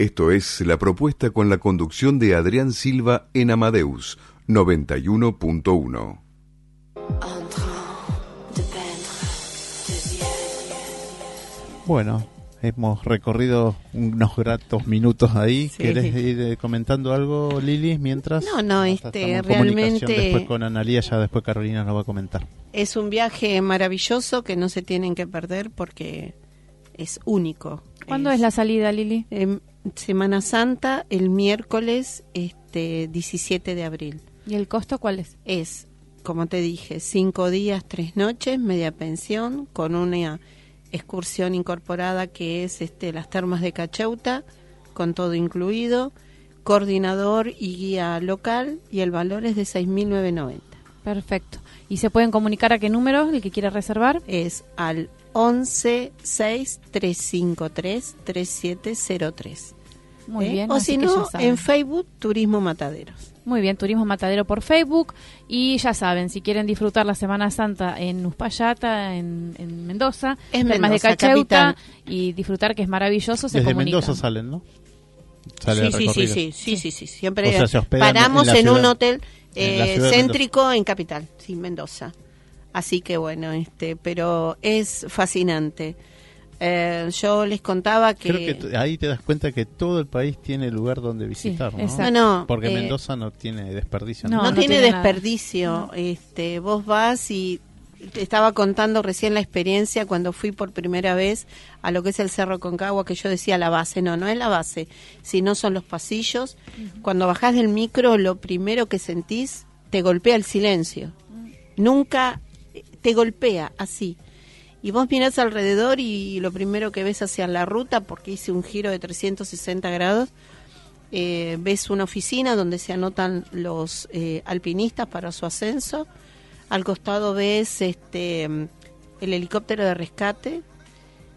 Esto es la propuesta con la conducción de Adrián Silva en Amadeus 91.1. Bueno, hemos recorrido unos gratos minutos ahí. Sí. ¿Quieres ir eh, comentando algo, Lili, mientras? No, no, este, realmente Después con Analía, ya después Carolina nos va a comentar. es un viaje maravilloso que no se tienen que perder porque es único. ¿Cuándo es la salida, Lili? Semana Santa, el miércoles este 17 de abril. ¿Y el costo cuál es? Es, como te dije, cinco días, tres noches, media pensión, con una excursión incorporada que es este las termas de Cacheuta, con todo incluido, coordinador y guía local, y el valor es de 6.990. Perfecto. ¿Y se pueden comunicar a qué número el que quiera reservar? Es al 11 6 353 3703. Muy ¿eh? bien. O si no, en Facebook, Turismo Mataderos. Muy bien, Turismo Matadero por Facebook. Y ya saben, si quieren disfrutar la Semana Santa en Uspallata, en, en Mendoza, Mendoza, de Cacheuta, capital. y disfrutar que es maravilloso, se Desde comunican. Mendoza salen, ¿no? Sale Sí, sí, sí, sí, sí, sí, sí, Siempre O sea, se hospedan en paramos en, un hotel en eh, de céntrico en Capital, sí, Mendoza. Así que bueno, este, pero es fascinante. Eh, yo les contaba que, Creo que ahí te das cuenta que todo el país tiene lugar donde visitar, ¿no? exacto. No, no, Porque eh, Mendoza no tiene desperdicio. No, no, no tiene tiene nada. desperdicio. Este, vos vas y te estaba contando recién la experiencia cuando fui por primera vez a lo que es el Cerro Concagua, que yo decía la base. No, no es la base, sino son los pasillos. Cuando bajás del micro, lo primero que sentís te golpea el silencio. Nunca eh, te golpea así. Y vos mirás alrededor y lo primero que ves hacia la ruta, porque hice un giro de 360 grados, eh, ves una oficina donde se anotan los eh, alpinistas para su ascenso. Al costado ves este el helicóptero de rescate.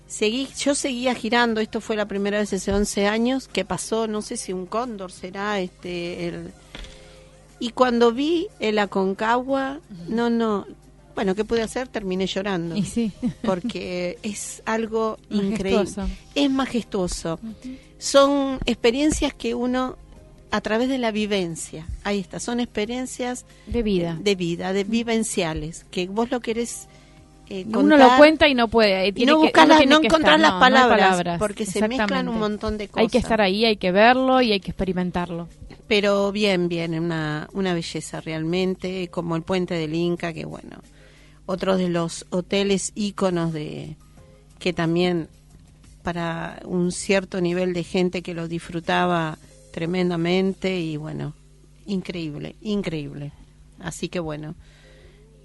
Seguí, yo seguía girando, esto fue la primera vez hace 11 años, que pasó, no sé si un cóndor será, este, el... y cuando vi el Aconcagua, no, no, bueno, ¿qué pude hacer? Terminé llorando, Y sí. porque es algo increíble, Majestuoso. es majestuoso. Son experiencias que uno, a través de la vivencia, ahí está, son experiencias De vida. de vida, de vivenciales, que vos lo querés eh, Uno lo cuenta y no puede. eh, y no buscar no encontrar las no, no hay palabras, porque se mezclan un montón de Hay cosas. que estar ahí, hay que verlo y hay que experimentarlo. pero bien, bien, una, una belleza realmente, como el puente del Inca, que bueno, otro de los hoteles íconos de que también para un cierto nivel de gente que lo disfrutaba tremendamente y bueno, increíble, increíble. Así que bueno,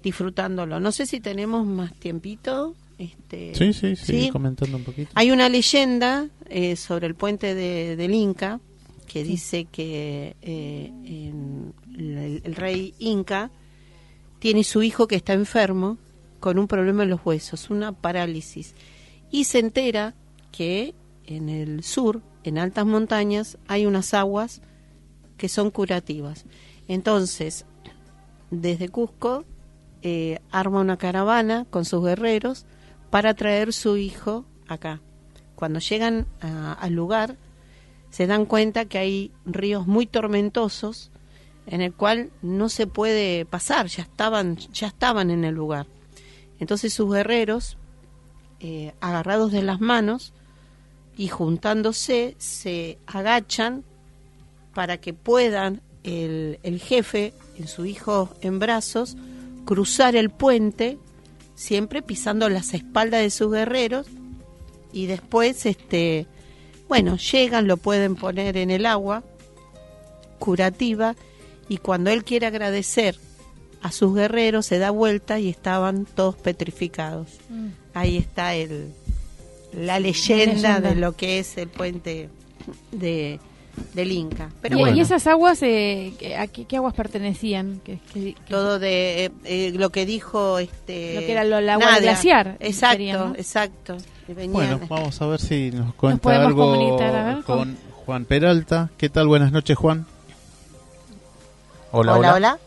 disfrutándolo. No sé si tenemos más tiempito. Este, Sí, sí, sí, ¿sí? comentando un poquito. Hay una leyenda eh, sobre el puente de, del Inca que dice que eh, en- el, el rey Inca tiene su hijo que está enfermo con un problema en los huesos, una parálisis, y se entera que en el sur, en altas montañas, hay unas aguas que son curativas. Entonces, desde Cusco, eh, arma una caravana con sus guerreros para traer su hijo acá. Cuando llegan al lugar, se dan cuenta que hay ríos muy tormentosos en el cual no se puede pasar, ya estaban, ya estaban en el lugar. Entonces sus guerreros, eh, agarrados de las manos y juntándose, se agachan para que puedan el, el jefe, en su hijo en brazos, cruzar el puente, siempre pisando las espaldas de sus guerreros, y después, este, bueno, llegan, lo pueden poner en el agua curativa, y cuando él quiere agradecer a sus guerreros, se da vuelta y estaban todos petrificados. Mm. Ahí está el, la leyenda, leyenda. de lo que es el puente de, del Inca. Pero y, bueno, y esas aguas, eh, ¿a qué, qué aguas pertenecían? ¿Qué- qué- qué- todo de eh, eh, lo que dijo este Lo que era lo- el agua del glaciar, exacto sería, ¿no? exacto Bueno, vamos a ver si nos cuenta podemos algo ver, con Juan Peralta. ¿Qué tal? Buenas noches, Juan. Hola, hola. hola hola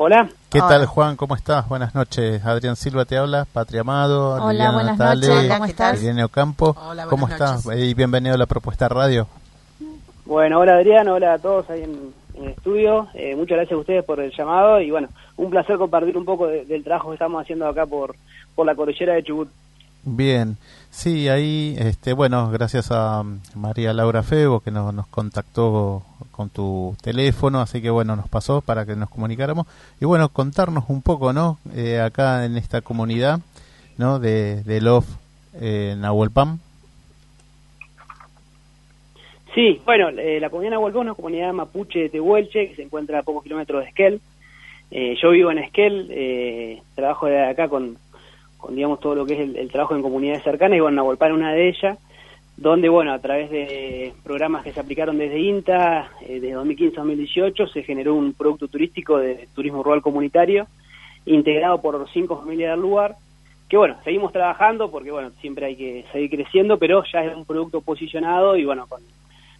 Hola, ¿Qué Hola. tal, Juan? ¿Cómo estás? Buenas noches. Adrián Silva te habla, Patria Amado, Hola, Liliana buenas Natale, noches. Hola, ¿Cómo ¿qué estás? Irene Ocampo. Hola, ¿Cómo buenas estás? noches. Y bienvenido a la Propuesta Radio. bueno, hola Adrián, hola a todos ahí en, en el estudio. Eh, muchas gracias a ustedes por el llamado y bueno, un placer compartir un poco de- del trabajo que estamos haciendo acá por, por la cordillera de Chubut. Bien, sí, ahí, este, bueno, gracias a mm, María Laura Febo que nos, nos contactó con tu teléfono, así que bueno, nos pasó para que nos comunicáramos y bueno, contarnos un poco, ¿no? Eh, acá en esta comunidad, ¿no? De, de Love eh, Nahuelpam. Sí, bueno, eh, la comunidad Nahuelpán es una comunidad mapuche de Tehuelche que se encuentra a pocos kilómetros de Esquel. Eh, yo vivo en Esquel, eh, trabajo de acá con, con, digamos, todo lo que es el, el trabajo en comunidades cercanas y bueno, Nahuelpán es una de ellas, donde, bueno, a través de programas que se aplicaron desde INTA, eh, de 2015 a 2018, se generó un producto turístico de turismo rural comunitario, integrado por cinco familias del lugar, que bueno, seguimos trabajando porque bueno, siempre hay que seguir creciendo, pero ya es un producto posicionado y bueno, con,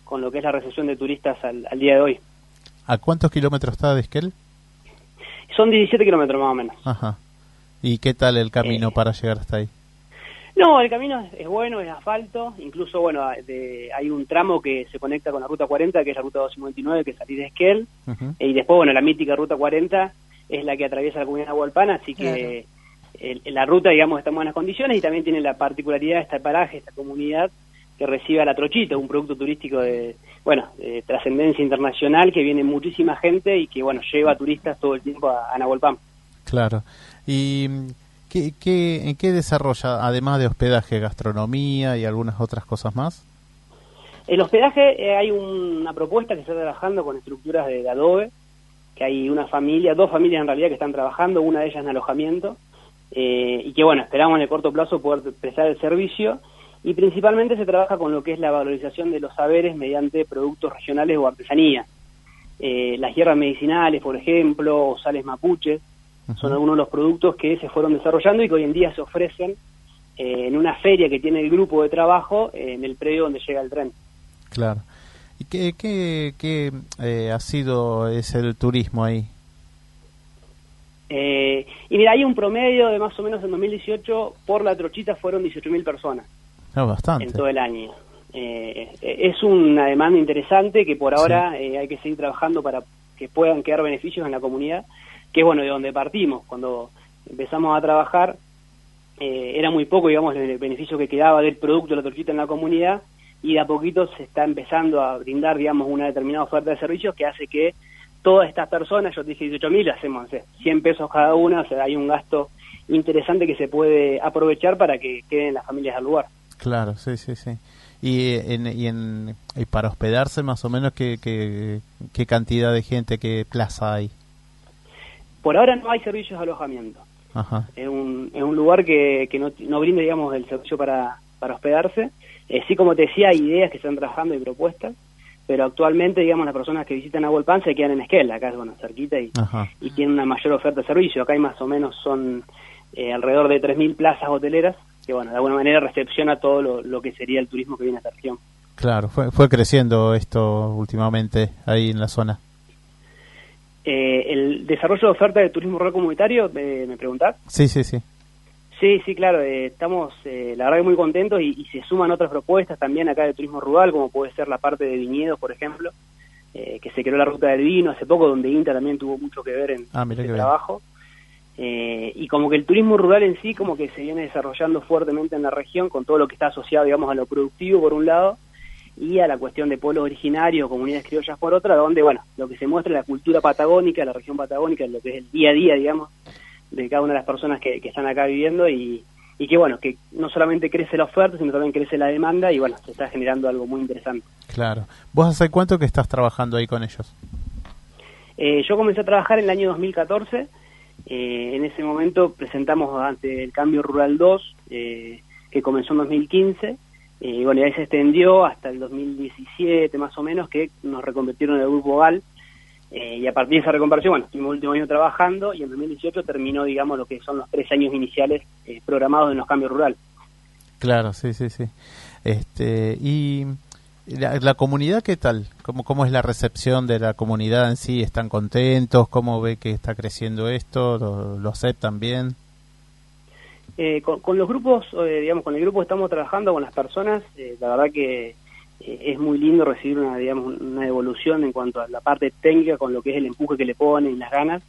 con lo que es la recepción de turistas al, al día de hoy. ¿A cuántos kilómetros está de Esquel? Son 17 kilómetros más o menos. Ajá. ¿Y qué tal el camino Eh. para llegar hasta ahí? No, el camino es, es bueno, es asfalto, incluso bueno, de- hay un tramo que se conecta con la ruta 40, que es la ruta 259, que salís de Esquel, y después, bueno, la mítica ruta 40 es la que atraviesa la comunidad de Hualpana, así que el- la ruta, digamos, está en buenas condiciones y también tiene la particularidad de este paraje, esta comunidad, que recibe a la trochita, un producto turístico de, bueno, de trascendencia internacional, que viene muchísima gente y que, bueno, lleva turistas todo el tiempo a, a. Claro. ¿Y qué, qué, en qué desarrolla, además de hospedaje, gastronomía y algunas otras cosas más? El hospedaje, eh, hay una propuesta que está trabajando con estructuras de, de adobe, que hay una familia, dos familias en realidad que están trabajando, una de ellas en alojamiento, eh, y que bueno, esperamos en el corto plazo poder prestar el servicio, y principalmente se trabaja con lo que es la valorización de los saberes mediante productos regionales o artesanía. Eh, las hierbas medicinales, por ejemplo, o sales mapuches, son algunos de los productos que se fueron desarrollando y que hoy en día se ofrecen eh, en una feria que tiene el grupo de trabajo eh, en el predio donde llega el tren. Claro. ¿Y qué, qué, qué eh, ha sido es el turismo ahí? Eh, y mira, hay un promedio de más o menos en 2018 por la trochita fueron 18.000 personas No, bastante. en todo el año. Eh, es una demanda interesante que por ahora eh, hay que seguir trabajando para que puedan quedar beneficios en la comunidad, que es bueno, de donde partimos. Cuando empezamos a trabajar eh, era muy poco, digamos, el beneficio que quedaba del producto de la tortita en la comunidad y de a poquito se está empezando a brindar, digamos, una determinada oferta de servicios que hace que todas estas personas, yo dije 18 mil, hacemos no sé, 100 pesos cada una, o sea, hay un gasto interesante que se puede aprovechar para que queden las familias al lugar. Claro, sí, sí, sí. Y, en, y, en, y para hospedarse más o menos qué, qué, qué cantidad de gente, qué plaza hay. Por ahora no hay servicios de alojamiento. Ajá. Es un, es un lugar que, que no, no brinda, digamos, el servicio para, para hospedarse. Eh, sí, como te decía, hay ideas que están trabajando y propuestas, pero actualmente, digamos, las personas que visitan Agualpan se quedan en Esquel, acá es, bueno, cerquita, y, Ajá. y tienen una mayor oferta de servicio. Acá hay más o menos, son eh, alrededor de 3.000 plazas hoteleras, que, bueno, de alguna manera recepciona todo lo, lo que sería el turismo que viene a esta región. Claro, fue, fue creciendo esto últimamente ahí en la zona. Eh, el desarrollo de oferta de turismo rural comunitario, eh, ¿me preguntás? Sí, sí, sí. Sí, sí, claro, eh, estamos eh, la verdad que muy contentos y, y se suman otras propuestas también acá de turismo rural, como puede ser la parte de viñedos, por ejemplo, eh, que se creó la ruta del vino hace poco, donde INTA también tuvo mucho que ver en Ah, mira este trabajo. Eh, y como que el turismo rural en sí como que se viene desarrollando fuertemente en la región con todo lo que está asociado, digamos, a lo productivo por un lado y a la cuestión de pueblos originarios, comunidades criollas por otra, donde, bueno, lo que se muestra es la cultura patagónica, la región patagónica, lo que es el día a día, digamos, de cada una de las personas que, que están acá viviendo y, y que, bueno, que no solamente crece la oferta, sino también crece la demanda y, bueno, se está generando algo muy interesante. Claro. ¿Vos hace cuánto que estás trabajando ahí con ellos? Eh, yo comencé a trabajar en el año 2014. Eh, en ese momento presentamos ante el Cambio Rural 2, eh, que comenzó en 2015. Y bueno, y ahí se extendió hasta el 2017 más o menos, que nos reconvirtieron en el Grupo GAL. y a partir de esa reconversión, bueno, estuvimos el último año trabajando y en 2018 terminó, digamos, lo que son los tres años iniciales programados en los cambios rurales. Claro, sí, sí, sí. Este, y la, comunidad, ¿qué tal? ¿Cómo, ¿Cómo es la recepción de la comunidad en sí? ¿Están contentos? ¿Cómo ve que está creciendo esto? ¿Lo, aceptan bien? Eh, con, los grupos, eh, digamos, con el grupo estamos trabajando con las personas, eh, la verdad que es muy lindo recibir una, digamos, una evolución en cuanto a la parte técnica con lo que es el empuje que le ponen y las ganas.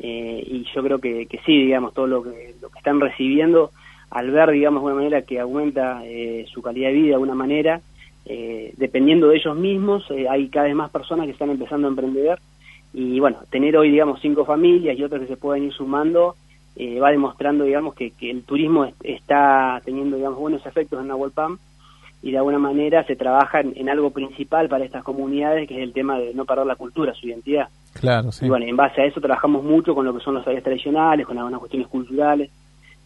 y yo creo que, que, sí, digamos, todo lo que, lo que están recibiendo, al ver, digamos, de una manera que aumenta su calidad de vida de alguna manera, eh, dependiendo de ellos mismos, eh, hay cada vez más personas que están empezando a emprender y bueno, tener hoy, digamos, cinco familias y otras que se pueden ir sumando, eh, va demostrando, digamos, que, el turismo está teniendo, digamos, buenos efectos en Nahuel Pam y de alguna manera se trabaja en, algo principal para estas comunidades, que es el tema de no perder la cultura, su identidad. Claro, sí. Y bueno, en base a eso trabajamos mucho con lo que son los saberes tradicionales, con algunas cuestiones culturales.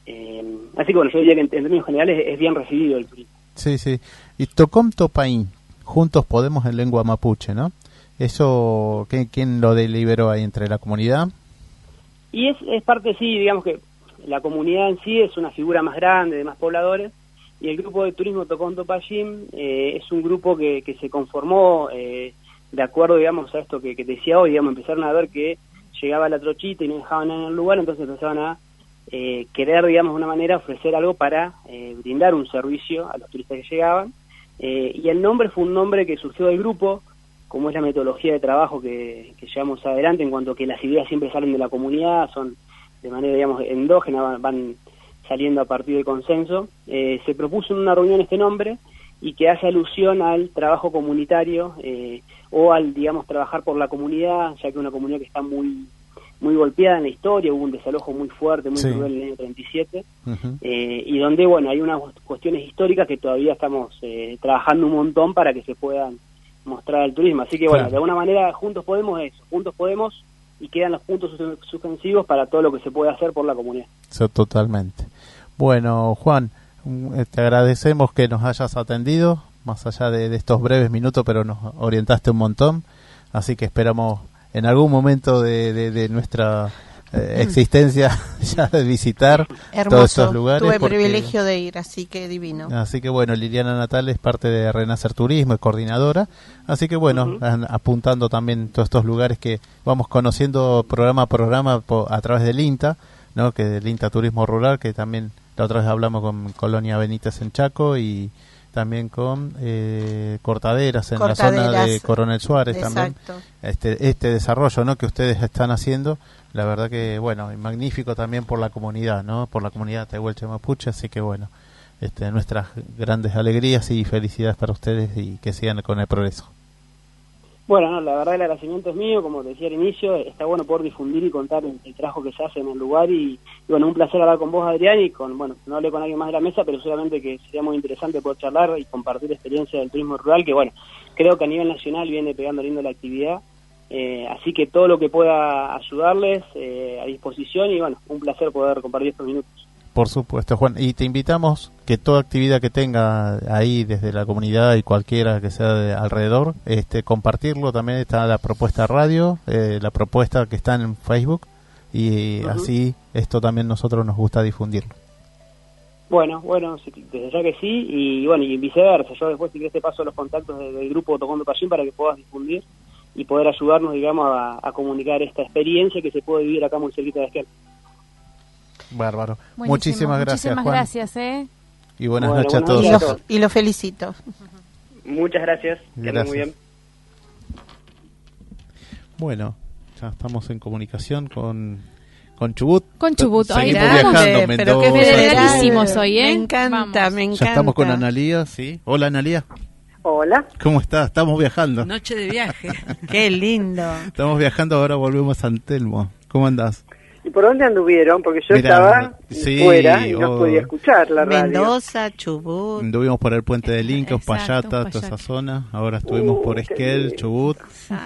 así que bueno, yo diría que en, términos generales es bien recibido el turismo. Sí, sí. Y Tocom Topaín, Juntos Podemos en lengua mapuche, ¿no? ¿Eso ¿quién, lo deliberó ahí entre la comunidad? Y es, es parte, sí, digamos que la comunidad en sí es una figura más grande, de más pobladores, y el grupo de turismo Tocom Topayín eh, es un grupo que, que se conformó eh, de acuerdo, digamos, a esto que, decía hoy, digamos, empezaron a ver que llegaba la trochita y no dejaban en el lugar, entonces empezaban a eh, querer, digamos, de una manera ofrecer algo para eh, brindar un servicio a los turistas que llegaban. Eh, y el nombre fue un nombre que surgió del grupo, como es la metodología de trabajo que, llevamos adelante, en cuanto que las ideas siempre salen de la comunidad, son de manera, digamos, endógena, van, saliendo a partir del consenso. se propuso en una reunión este nombre y que hace alusión al trabajo comunitario o al, digamos, trabajar por la comunidad, ya que una comunidad que está muy muy golpeada en la historia, hubo un desalojo muy fuerte, muy cruel en el año 37, eh, y donde, bueno, hay unas cuestiones históricas que todavía estamos eh, trabajando un montón para que se puedan mostrar al turismo. Así que, bueno, de alguna manera, juntos podemos eso, juntos podemos y quedan los puntos suspensivos para todo lo que se puede hacer por la comunidad. Eso, totalmente. Bueno, Juan, eh, te agradecemos que nos hayas atendido, más allá de estos breves minutos, pero nos orientaste un montón, así que esperamos en algún momento de, nuestra eh, existencia ya de visitar todos estos lugares. Tuve privilegio de ir, así que divino. Así que bueno, Liliana Natal es parte de Renacer Turismo, es coordinadora. Así que bueno, apuntando también todos estos lugares que vamos conociendo programa a programa a través del INTA, ¿no? que del INTA Turismo Rural, que también la otra vez hablamos con Colonia Benítez en Chaco y también con eh, cortaderas en la zona de Coronel Suárez también. Este este desarrollo no que ustedes están haciendo la verdad que bueno magnífico también por la comunidad no por la comunidad Tehuelche Mapuche así que bueno este nuestras grandes alegrías y felicidades para ustedes y que sigan con el progreso bueno, la verdad el agradecimiento es mío, como decía al inicio, está bueno poder difundir y contar el, trabajo que se hace en el lugar y, bueno, un placer hablar con vos Adrián y con, bueno, no hablé con alguien más de la mesa, pero seguramente que sería muy interesante poder charlar y compartir experiencia del turismo rural, que bueno, creo que a nivel nacional viene pegando lindo la actividad, eh, así que todo lo que pueda ayudarles eh, a disposición y bueno, un placer poder compartir estos minutos. Por supuesto, Juan. Y te invitamos que toda actividad que tenga ahí desde la comunidad y cualquiera que sea de alrededor, este, compartirlo. También está la propuesta radio, eh, la propuesta que está en Facebook y así esto también nosotros nos gusta difundirlo. Bueno, bueno, desde ya que sí y bueno, y viceversa. Yo después si querés te paso los contactos del, grupo Tocando Pasión para que puedas difundir y poder ayudarnos, digamos, a, comunicar esta experiencia que se puede vivir acá muy cerquita de Esquel. Bárbaro. Muchísimas gracias, Muchísimas gracias, ¿eh? Y buenas noches a todos. Y lo, felicito. Muchas gracias. gracias. Muy bien. Bueno, ya estamos en comunicación con con Chubut. Con Chubut, Seguimos viajando, pero que federalísimos hoy, ¿eh? Me encanta, me encanta. Ya estamos con Analía, sí. Hola, Analía. Hola. ¿Cómo estás? Estamos viajando. Noche de viaje. Qué lindo. Estamos viajando, ahora volvemos a San Telmo. ¿Cómo andás? ¿Y por dónde anduvieron? Porque yo Mirá, estaba sí, fuera y no oh. podía escuchar la radio. Mendoza, Chubut. Anduvimos por el puente de Linca, Exacto, Payata, toda esa zona. Ahora estuvimos por Uh, qué Esquel. Chubut.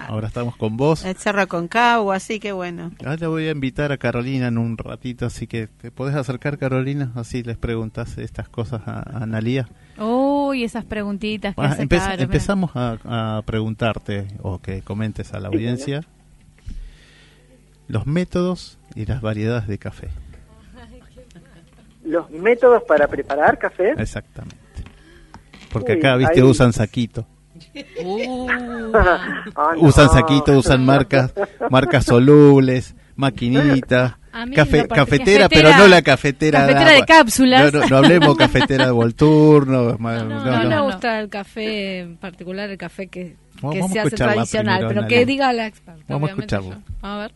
Ahora estamos con vos. El Cerro Concagua, así que bueno. Ahora voy a invitar a Carolina en un ratito, así que te podés acercar, Carolina, así les preguntas estas cosas a, a Analía. Uy, esas preguntitas que Ah, hace empe- Caro, empezamos a, a preguntarte o que comentes a la audiencia los métodos y las variedades de café. Los métodos para preparar café. Exactamente. Porque Uy, acá, viste, ahí- usan saquito. Uh, Usan no. saquito, usan marcas, marcas solubles, maquinitas, A mí cafe- lo par- cafetera, cafetera- pero no la cafetera, cafetera de cápsulas. No, no, no hablemos cafetera de Volturno. No, no, no, no. me gusta el café en particular, el café que, que se hace tradicional, primero, pero que diga la experta. Vamos a escucharlo. yo. A ver.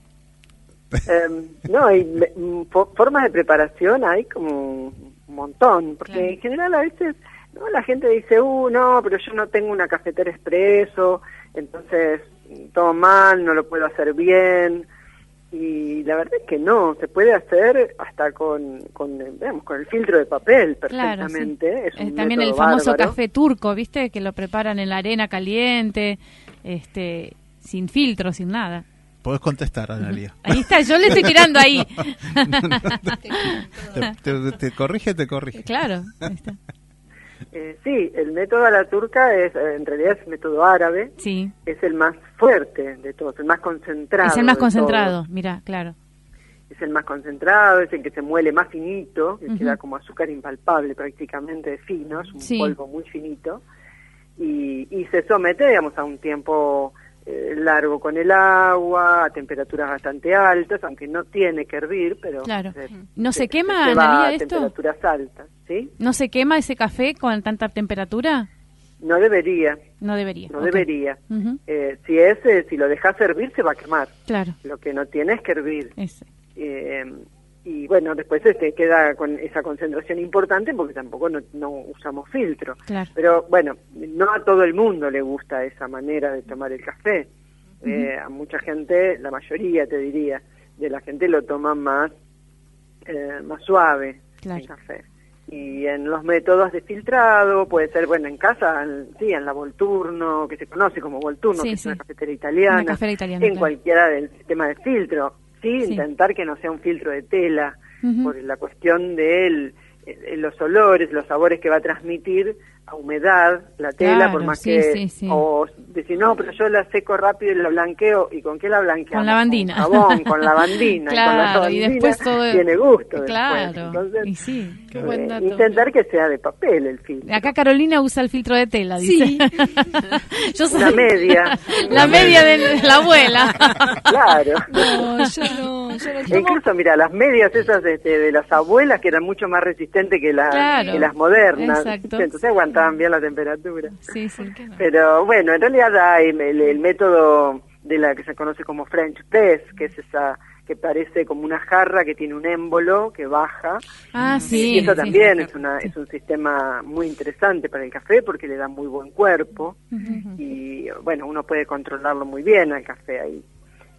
Eh, no, hay mm, fo- formas de preparación hay como un montón, porque Claro. en general a veces no la gente dice, uh, no, pero yo no tengo una cafetera expreso, entonces mm, todo mal, no lo puedo hacer bien. Y la verdad es que no, se puede hacer hasta con, con, digamos, con el filtro de papel Claro, perfectamente. sí. Es un Eh, También el famoso bárbaro. café turco, ¿viste? Que lo preparan en la arena caliente, este, sin filtro, sin nada. Podés contestar, Analia. Ahí está, yo le estoy tirando ahí. te, te- te corrige, te corrige. claro, ahí está. Eh, sí, el método a la turca es, eh, en realidad es el método árabe, Sí, es el más fuerte de todos, el más concentrado. es el más concentrado, mira, claro. Es el más concentrado, es el que se muele más finito, que queda como azúcar impalpable prácticamente de fino, es un Sí. polvo muy finito, y, y se somete, digamos, a un tiempo eh, largo con el agua, a temperaturas bastante altas, aunque no tiene que hervir, pero... Claro. ¿No se quema, va Analía, a esto? temperaturas altas, ¿sí? ¿No se quema ese café con tanta temperatura? No debería, No debería. no debería. Ujú, Eh, si es, eh, si lo dejas hervir, se va a quemar. Claro, Lo que no tiene es que hervir. ese. Eh, y bueno, después este queda con esa concentración importante porque tampoco no, no usamos filtro. Claro. Pero bueno, no a todo el mundo le gusta esa manera de tomar el café. Eh, a mucha gente, la mayoría te diría, de la gente lo toma más, eh, más suave Claro. el café. Y en los métodos de filtrado, puede ser, bueno, en casa, en- sí, en la Volturno, que se conoce como Volturno, Sí, que es una cafetera italiana, Una cafetera italiana, en claro. cualquiera del sistema de filtro. Sí, Sí. intentar que no sea un filtro de tela, por la cuestión de el- eh, los olores, los sabores que va a transmitir a humedad la tela, Claro, por más sí, que... sí, sí. O decir, no, pero yo la seco rápido y la blanqueo. ¿Y con qué la blanqueamos? Con lavandina. Con jabón, con lavandina. y con la Claro, y después todo- Tiene gusto Claro, después. Entonces, y sí. Qué buen eh, dato. intentar que sea de papel el filtro. Acá Carolina usa el filtro de tela, dice. Sí. Yo soy Una media. la media de la abuela. Claro. No, yo no, yo no E incluso, mira, las medias esas este, de las abuelas que eran mucho más resistentes que, la- Claro. que las modernas. Exacto. Entonces aguantaban bien la temperatura. Sí, sí. Pero bueno, en realidad hay el, el método de la que se conoce como French press, que es esa que parece como una jarra que tiene un émbolo que baja. Ah, sí. y eso sí. también es, una, es un sistema muy interesante para el café porque le da muy buen cuerpo y bueno, uno puede controlarlo muy bien al café ahí.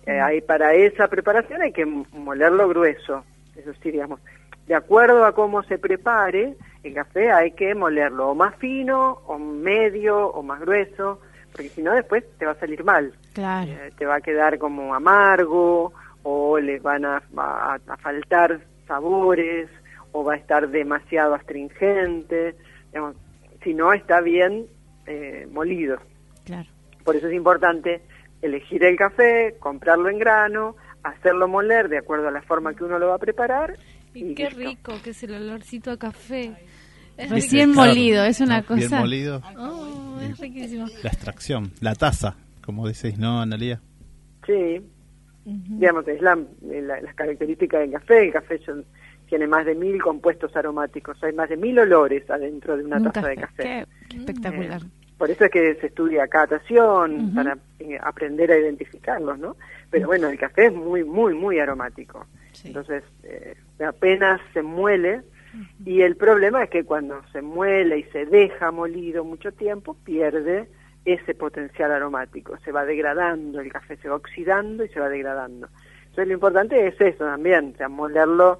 Eh, ahí para esa preparación hay que molerlo grueso, eso sí, digamos, de acuerdo a cómo se prepare el café hay que molerlo o más fino, o medio, o más grueso, porque si no después te va a salir mal. Claro. Eh, te va a quedar como amargo o le van a, a- a faltar sabores o va a estar demasiado astringente, digamos, si no está bien eh, molido. Claro. Por eso es importante elegir el café, comprarlo en grano, hacerlo moler de acuerdo a la forma que uno lo va a preparar. Y qué listo. rico que es el olorcito a café. Es Recién Claro, molido, es una ¿no? Bien cosa. molido. Oh, es riquísimo. La extracción, la taza, como decís, ¿no, Analia? Sí, digamos, es la, la- las características del café. El café son- tiene más de mil compuestos aromáticos, hay más de mil olores adentro de una Un taza de café. Qué, espectacular. Por eso es que se estudia catación, Ujú. para eh, aprender a identificarlos, ¿no? Pero bueno, el café es muy, muy, muy aromático. Sí. Entonces, eh, apenas se muele, Y el problema es que cuando se muele y se deja molido mucho tiempo, pierde ese potencial aromático, se va degradando, el café se va oxidando y se va degradando. Entonces lo importante es eso también, o sea, molerlo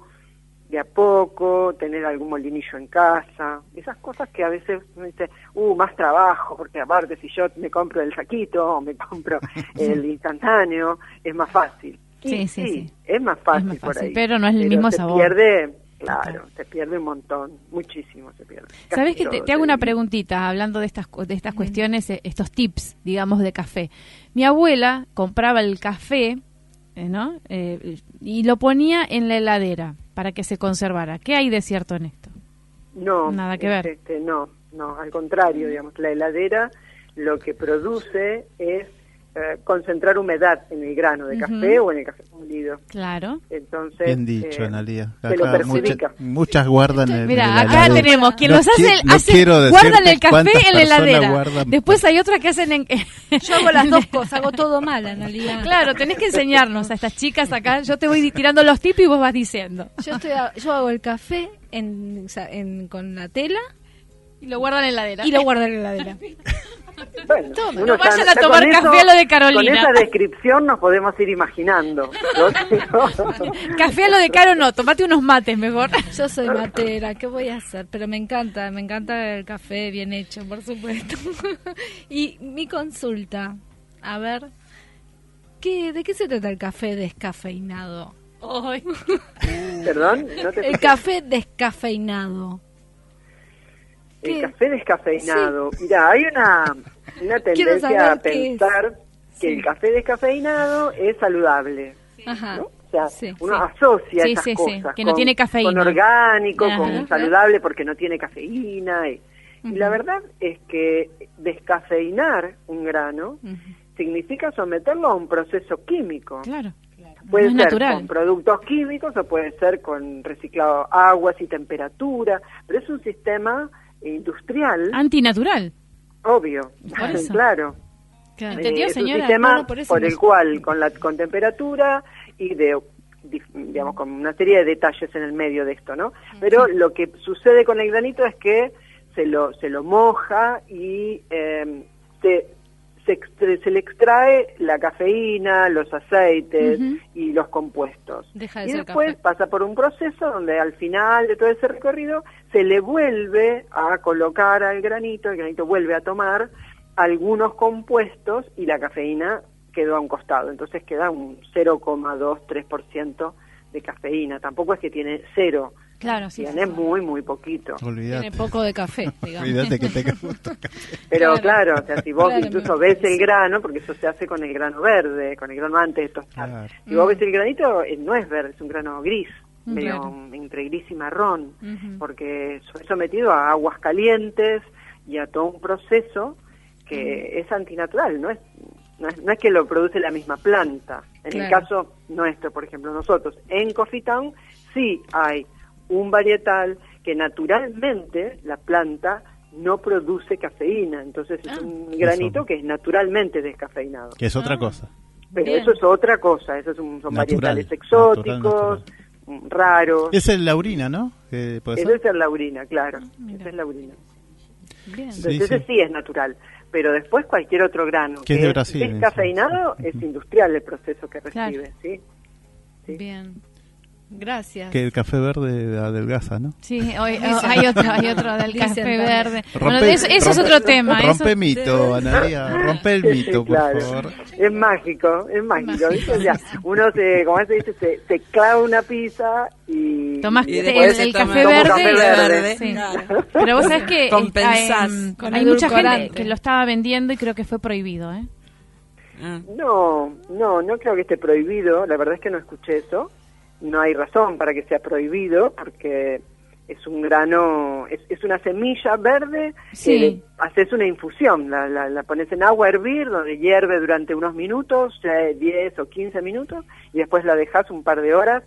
de a poco, tener algún molinillo en casa, esas cosas que a veces uno dice, uh, más trabajo, porque aparte si yo me compro el saquito o me compro el instantáneo, es más fácil. Sí, sí, sí. es más fácil, más por ahí. pero no es el mismo se sabor. pierde, claro, se pierde un montón, muchísimo se pierde. ¿Sabes que te, hago una preguntita hablando de estas de estas cuestiones, eh, estos tips, digamos, de café? Mi abuela compraba el café, eh, ¿no? Eh, y lo ponía en la heladera para que se conservara. ¿Qué hay de cierto en esto? No, Nada que ver. este, no, no, al contrario, digamos, la heladera lo que produce es eh, concentrar humedad en el grano de café o en el café molido. Claro. Entonces, Bien dicho, eh, Analia. se lo mucha- muchas guardan en Mira, acá heladera. tenemos quien No los hace, no guardan el café en la heladera. guardan- Después hay otras que hacen en Yo hago las dos cosas, hago todo mal, Analia. Claro, tenés que enseñarnos a estas chicas acá. Yo te voy tirando los tips y vos vas diciendo. Yo, estoy a- yo hago el café en, o sea, en- con la tela Y lo guardan en la heladera. y lo guardo en la heladera. Bueno, Toma, no vayan ya- a tomar café a lo de Carolina. Con esa descripción nos podemos ir imaginando. Café a lo de caro no, tomate unos mates mejor. Yo soy matera, ¿qué voy a hacer? Pero me encanta, me encanta el café bien hecho, por supuesto. y mi consulta, a ver, ¿qué, ¿de qué se trata el café descafeinado? Perdón, no te El café descafeinado. El café descafeinado. Mira, hay una, una tendencia a es. pensar que Sí. el café descafeinado es saludable. Ajá. ¿no? O sea, Sí, uno sí. asocia Sí, esas cosas que no con, tiene cafeína. con orgánico, Ajá. con saludable porque no tiene cafeína. Y, y la verdad es que descafeinar un grano significa someterlo a un proceso químico. Claro. Puede No es ser natural. con productos químicos o puede ser con reciclado aguas y temperatura, pero es un sistema industrial, Antinatural. obvio, claro. ¿Entendió, Eh, es señora? un sistema No, no, por el cual, con, la, con temperatura y de digamos con una serie de detalles en el medio de esto, ¿no? Pero lo que sucede con el granito es que se lo se lo moja y eh, se se, se le extrae la cafeína, los aceites y los compuestos. Deja de y después café. pasa por un proceso donde al final de todo ese recorrido se le vuelve a colocar al granito, el granito vuelve a tomar algunos compuestos y la cafeína quedó a un costado. Entonces queda un 0,2-3% de cafeína. Tampoco es que tiene cero, Claro, sí. tiene muy, muy poquito. Olvídate. Tiene poco de café, digamos. Olvídate que tenga gusto. Pero Claro. claro, o sea, si vos Claro, incluso me ves el grano, porque eso se hace con el grano verde, con el grano antes de tostar. Claro. Si vos Mm. ves el granito, eh, no es verde, es un grano gris, Mm, medio claro. entre gris y marrón, porque fue sometido a aguas calientes y a todo un proceso que es antinatural, no es, no es, no es que lo produce la misma planta. En el caso nuestro, por ejemplo, nosotros en Coffee Town sí hay un varietal que naturalmente la planta no produce cafeína, entonces es Ah. un granito Eso. que es naturalmente descafeinado. Que es otra Ah. cosa. Pero Bien. eso es otra cosa, esos son, son Natural, varietales exóticos, natural, raros. Es el laurina, ¿no? Esa ser. es la laurina, claro. mira. Esa es laurina. Bien. Sí, Entonces ese sí. sí es natural. Pero después cualquier otro grano Que es de Brasil, descafeinado eso. es industrial el proceso que Claro. recibe, ¿sí? Sí. Bien. Gracias. Que el café verde adelgaza, ¿no? Sí, hoy- oh, hay otro, hay otro del café verde. bueno, Rompe- eso, eso es rompe- otro tema. Rompe eso- mito, Analia. Rompe el mito, por Claro. favor. Es mágico, es mágico. ¿viste? O sea, uno se, como se dice, se, se clava una pizza y... Tomás y el, el café verde. café verde. sí. Claro. Pero vos sabés que eh, Compensás. hay, Con hay mucha gente que lo estaba vendiendo y creo que fue prohibido, ¿eh? Ah. No, no, no creo que esté prohibido. La verdad es que no escuché eso. No hay razón para que sea prohibido porque es un grano, es, es una semilla verde Sí. que haces una infusión, la, la, la pones en agua a hervir donde hierve durante unos minutos, eh, 10 o 15 minutos, y después la dejas un par de horas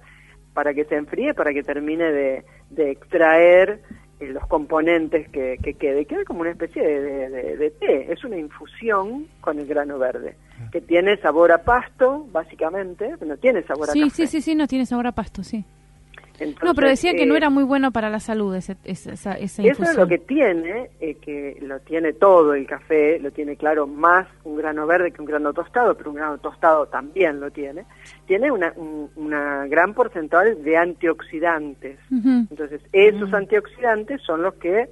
para que se enfríe, para que termine de, de extraer los componentes que, que quede. Queda como una especie de, de- de- de té, es una infusión con el grano verde, que tiene sabor a pasto, básicamente, no tiene sabor a Sí, café. sí, sí, sí, no tiene sabor a pasto, sí. No, pero decía que no eh, era muy bueno para la salud ese, ese- esa, esa Eso es lo que tiene, eh, que lo tiene todo el café, lo tiene claro más un grano verde que un grano tostado, pero un grano tostado también lo tiene. Tiene una, un una gran porcentaje de antioxidantes. Entonces, esos antioxidantes son los que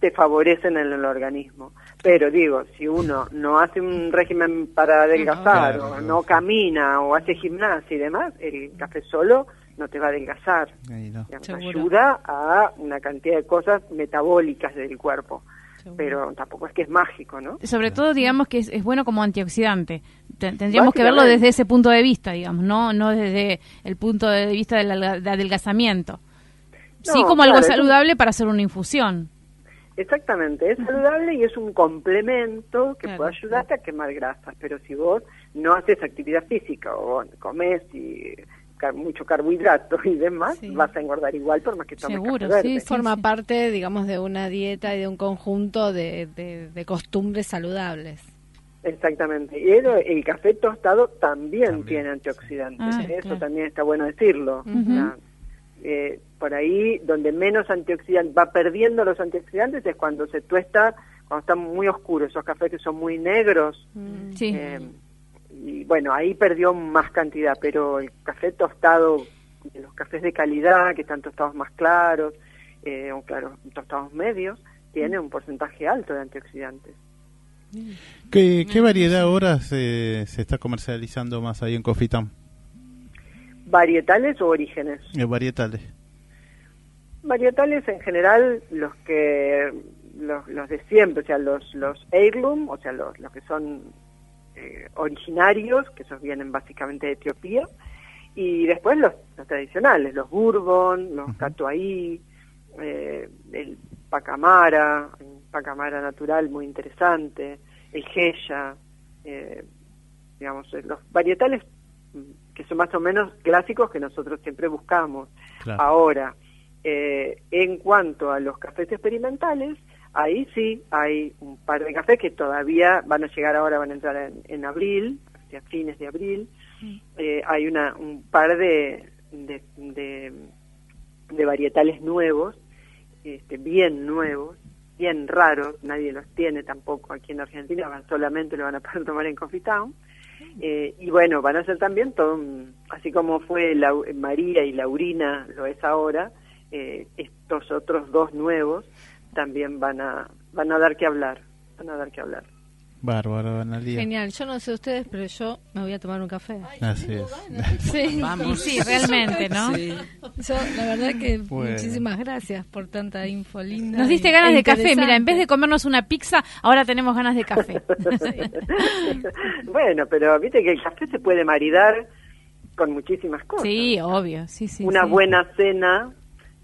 te favorecen en el organismo. Pero digo, si uno no hace un régimen para adelgazar, Claro, o no camina, o hace gimnasia y demás, el café solo no te va a adelgazar. No. Digamos, ayuda a una cantidad de cosas metabólicas del cuerpo. Pero tampoco es que es mágico, ¿no? Sobre todo, digamos que es, es bueno como antioxidante. Te- Tendríamos que verlo desde ese punto de vista, digamos, no no desde el punto de vista del adelgazamiento. sí como algo un- saludable para hacer una infusión. Exactamente, es saludable y es un complemento que Claro. puede ayudarte a quemar grasas, pero si vos no haces actividad física o comes y car- mucho carbohidrato y demás, Sí. vas a engordar igual por más que tomes Seguro, café sí, verde. sí. Forma parte, digamos, de una dieta y de un conjunto de, de- de costumbres saludables. Exactamente. Y el, el café tostado también, También, tiene antioxidantes. Ah, Eso claro. también está bueno decirlo. Ujú. O sea, eh, por ahí, donde menos antioxidantes, va perdiendo los antioxidantes es cuando se tuesta, cuando están muy oscuros, esos cafés que son muy negros. Sí. eh, y bueno, ahí perdió más cantidad, pero el café tostado, los cafés de calidad, que están tostados más claros, eh, o claro, tostados medios, tiene un porcentaje alto de antioxidantes. ¿Qué, qué variedad ahora se, se está comercializando más ahí en Town? ¿Varietales o orígenes? Eh, varietales. Varietales en general, los que los, los de siempre, o sea, los, los heirloom, o sea, los, los que son eh, originarios, que esos vienen básicamente de Etiopía, y después los, los tradicionales, los bourbon, los catuaí, eh, el pacamara, un pacamara natural muy interesante, el geya, eh, digamos, eh, los varietales mm, que son más o menos clásicos que nosotros siempre buscamos. Claro. Ahora, eh, en cuanto a los cafés experimentales, ahí sí hay un par de cafés que todavía van a llegar ahora, van a entrar en, en abril, hacia fines de abril. Eh, hay una, un par de, de, de, de varietales nuevos, este, bien nuevos, bien raros, nadie los tiene tampoco aquí en Argentina, van, solamente lo van a poder tomar en Coffee Town. Eh, y bueno, van a ser también todo un- así como fue Lau- María y Laurina lo es ahora, eh, estos otros dos nuevos también van a, van a dar que hablar, van a dar que hablar. Bárbaro, Analia. Genial. Yo no sé ustedes, pero yo me voy a tomar un café. Así es. Sí. Y Vamos. sí, realmente, ¿no? Sí. Yo, la verdad que Bueno. muchísimas gracias por tanta info linda. Nos diste ganas de café. Mira, en vez de comernos una pizza, ahora tenemos ganas de café. bueno, pero viste que el café se puede maridar con muchísimas cosas. Sí, obvio. Sí, sí. una sí. buena cena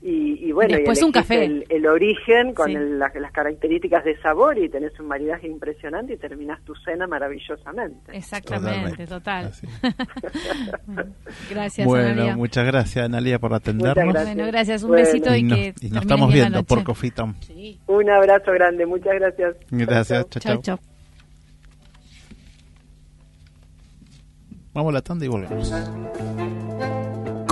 y, y bueno, y Después un elegís café. El, el origen con Sí. el- la- las características de sabor y tenés un maridaje impresionante y terminás tu cena maravillosamente. Exactamente, Totalmente. total. Gracias, bueno, Analia. muchas gracias, Analia, por atendernos. Muchas gracias. Bueno, gracias. Un Bueno. besito y, Y nos, que y nos estamos viendo por. Coffee Town. Un abrazo grande, muchas gracias. Gracias, chao, chao. Vamos a la tanda y volvemos.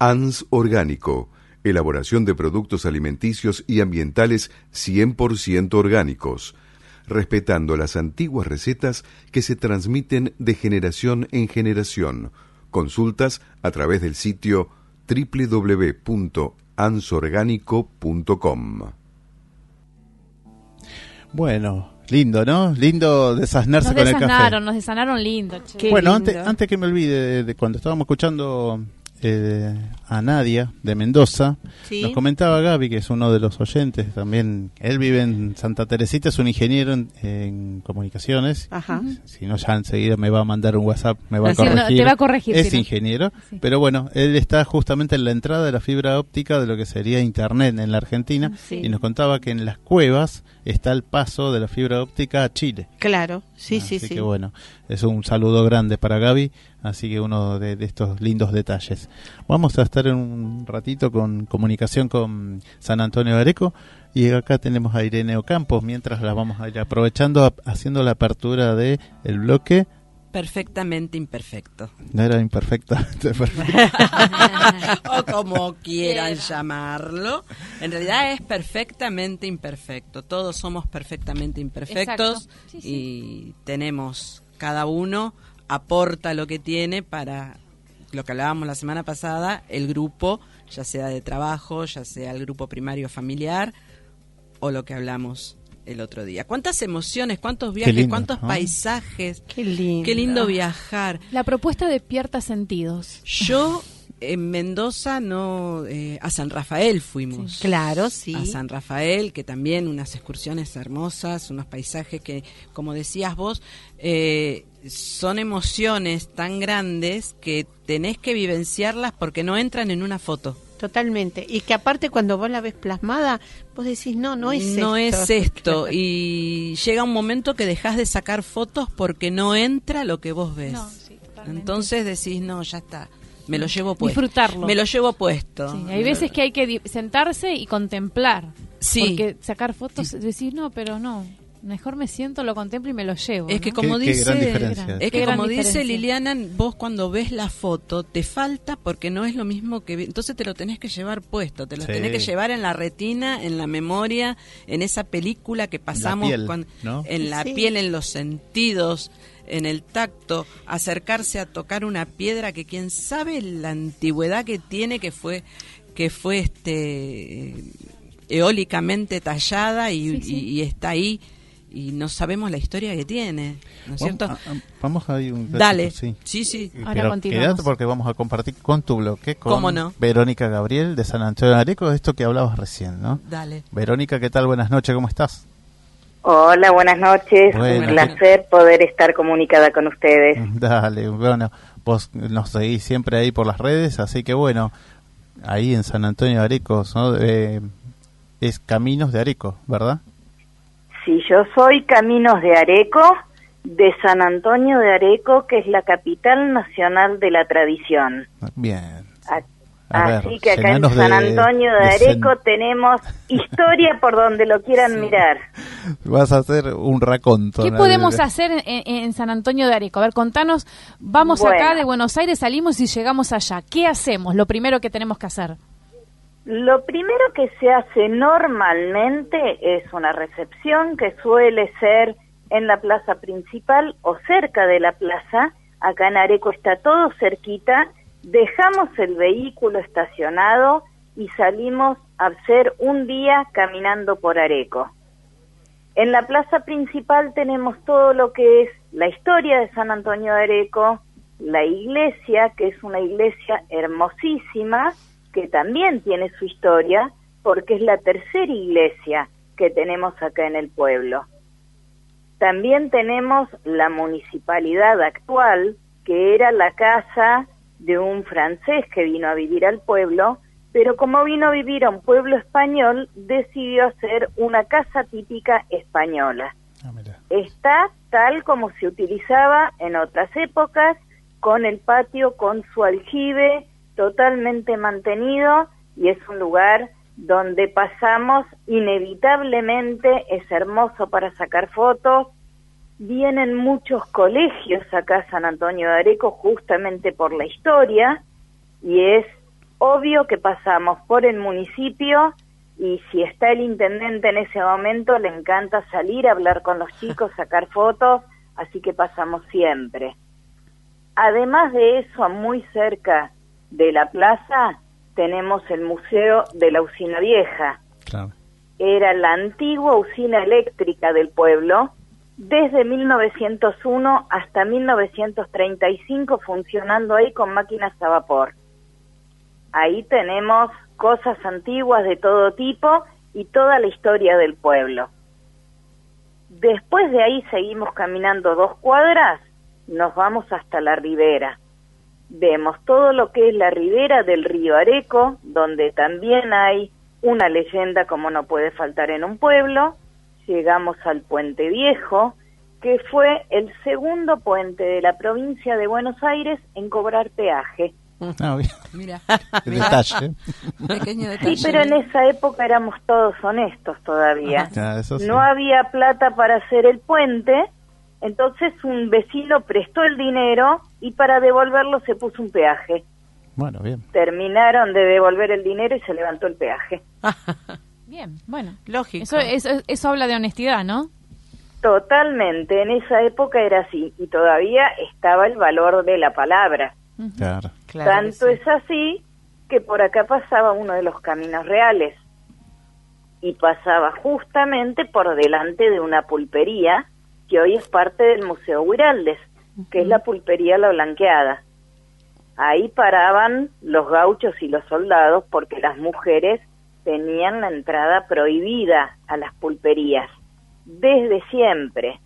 ANS Orgánico. Elaboración de productos alimenticios y ambientales 100% orgánicos. Respetando las antiguas recetas que se transmiten de generación en generación. Consultas a través del sitio www.ansorgánico.com. Bueno, lindo, ¿no? Lindo desasnarse Nos con el café. desanaron, nos desanaron lindo. che. Bueno, lindo. antes, antes que me olvide de, de cuando estábamos escuchando eh, a Nadia de Mendoza. Sí. Nos comentaba Gaby, que es uno de los oyentes también. Él vive en Santa Teresita, es un ingeniero en, en comunicaciones. Ajá. Si no, ya enseguida me va a mandar un WhatsApp, me va a no, corregir. te va a corregir, Es ingeniero. Sí. Pero bueno, él está justamente en la entrada de la fibra óptica de lo que sería Internet en la Argentina. Sí. Y nos contaba que en las cuevas está el paso de la fibra óptica a Chile. Claro, sí, Así sí, sí. que bueno, es un saludo grande para Gaby, así que uno de, de estos lindos detalles. Vamos a estar en un ratito con comunicación con San Antonio de Areco y acá tenemos a Irene Ocampos, mientras la vamos a ir aprovechando, a- haciendo la apertura de el bloque. Perfectamente imperfecto. No era imperfecta. perfecta. o como quieran llamarlo. En realidad es perfectamente imperfecto. Todos somos perfectamente imperfectos. Sí, y tenemos, cada uno aporta lo que tiene para lo que hablábamos la semana pasada, el grupo, ya sea de trabajo, ya sea el grupo primario familiar o lo que hablamos el otro día. ¿Cuántas emociones, cuántos viajes, lindo, cuántos ¿no? paisajes? Qué lindo. Qué lindo viajar. La propuesta despierta sentidos. Yo en Mendoza no eh, a San Rafael fuimos. Claro, sí. A San Rafael, que también unas excursiones hermosas, unos paisajes que, como decías vos, eh, son emociones tan grandes que tenés que vivenciarlas porque no entran en una foto. Totalmente. Y que aparte cuando vos la ves plasmada, vos decís, no, no es esto. no es esto. Y llega un momento que dejas de sacar fotos porque no entra lo que vos ves. No, sí, totalmente. Entonces decís, no, ya está. Me lo llevo puesto. Disfrutarlo. Me lo llevo puesto. Sí, hay veces que hay que sentarse y contemplar. Sí. Porque sacar fotos, decís, no, pero no. Mejor me siento, lo contemplo y me lo llevo. Es que ¿no? como Qué- qué dice, gran es que como dice. Liliana, vos cuando ves la foto te falta porque no es lo mismo que vi- entonces te lo tenés que llevar puesto, te lo Sí. tenés que llevar en la retina, en la memoria, en esa película que pasamos piel, cuan- ¿no? en la Sí. piel, en los sentidos, en el tacto, acercarse a tocar una piedra que quién sabe la antigüedad que tiene que fue que fue este eólicamente tallada y, Sí, sí. y- y está ahí y no sabemos la historia que tiene, ¿no es cierto? Vamos, a- a- vamos a ir un ratito, Dale, sí. sí, sí. Ahora Pero continuamos. quédate porque vamos a compartir con tu bloque con ¿Cómo no? Verónica Gabriel de San Antonio de Areco, de esto que hablabas recién, ¿no? Dale. Verónica, ¿qué tal? Buenas noches, ¿cómo estás? Hola, buenas noches. Un placer poder estar comunicada con ustedes. Dale, bueno, vos nos seguís siempre ahí por las redes, así que bueno, ahí en San Antonio de Areco, ¿no? Eh, es Caminos de Areco, ¿verdad? Sí, yo soy Caminos de Areco, de San Antonio de Areco, que es la capital nacional de la tradición. Bien. A- A ver, Así que acá en San Antonio de de Areco sen- tenemos historia por donde lo quieran mirar. Vas a hacer un raconto. ¿Qué podemos hacer en, en San Antonio de Areco? A ver, contanos, vamos acá de Buenos Aires, salimos y llegamos allá. ¿Qué hacemos? Lo primero que tenemos que hacer. Lo primero que se hace normalmente es una recepción que suele ser en la plaza principal o cerca de la plaza. Acá en Areco está todo cerquita. Dejamos el vehículo estacionado y salimos a hacer un día caminando por Areco. En la plaza principal tenemos todo lo que es la historia de San Antonio de Areco, la iglesia, que es una iglesia hermosísima, que también tiene su historia, porque es la tercera iglesia que tenemos acá en el pueblo. También tenemos la municipalidad actual, que era la casa de un francés que vino a vivir al pueblo, pero como vino a vivir a un pueblo español, decidió hacer una casa típica española. Ah. Está tal como se utilizaba en otras épocas, con el patio, con su aljibe totalmente mantenido y es un lugar donde pasamos inevitablemente, es hermoso para sacar fotos. Vienen muchos colegios acá a San Antonio de Areco justamente por la historia y es obvio que pasamos por el municipio y si está el intendente en ese momento le encanta salir a hablar con los chicos, sacar fotos, así que pasamos siempre. Además de eso, muy cerca de la plaza tenemos el Museo de la Usina Vieja. Claro. Era la antigua usina eléctrica del pueblo, desde 1901 hasta 1935 funcionando ahí con máquinas a vapor. Ahí tenemos cosas antiguas de todo tipo y toda la historia del pueblo. Después de ahí seguimos caminando dos cuadras, nos vamos hasta la ribera. Vemos todo lo que es la ribera del río Areco, donde también hay una leyenda como no puede faltar en un pueblo. Llegamos al Puente Viejo, que fue el segundo puente de la provincia de Buenos Aires en cobrar peaje. Ah, bien. Mira, El detalle. pequeño detalle. Sí, pero en esa época éramos todos honestos todavía. Ah, sí. No había plata para hacer el puente, entonces un vecino prestó el dinero y para devolverlo se puso un peaje. Bueno, bien. Terminaron de devolver el dinero y se levantó el peaje. Bien, bueno. Lógico. Eso, eso, eso habla de honestidad, ¿no? Totalmente, en esa época era así y todavía estaba el valor de la palabra. Claro. Tanto sí. es así que por acá pasaba uno de los caminos reales y pasaba justamente por delante de una pulpería que hoy es parte del Museo Huiraldes, que es la pulpería La Blanqueada. Ahí paraban los gauchos y los soldados porque las mujeres tenían la entrada prohibida a las pulperías. Desde siempre,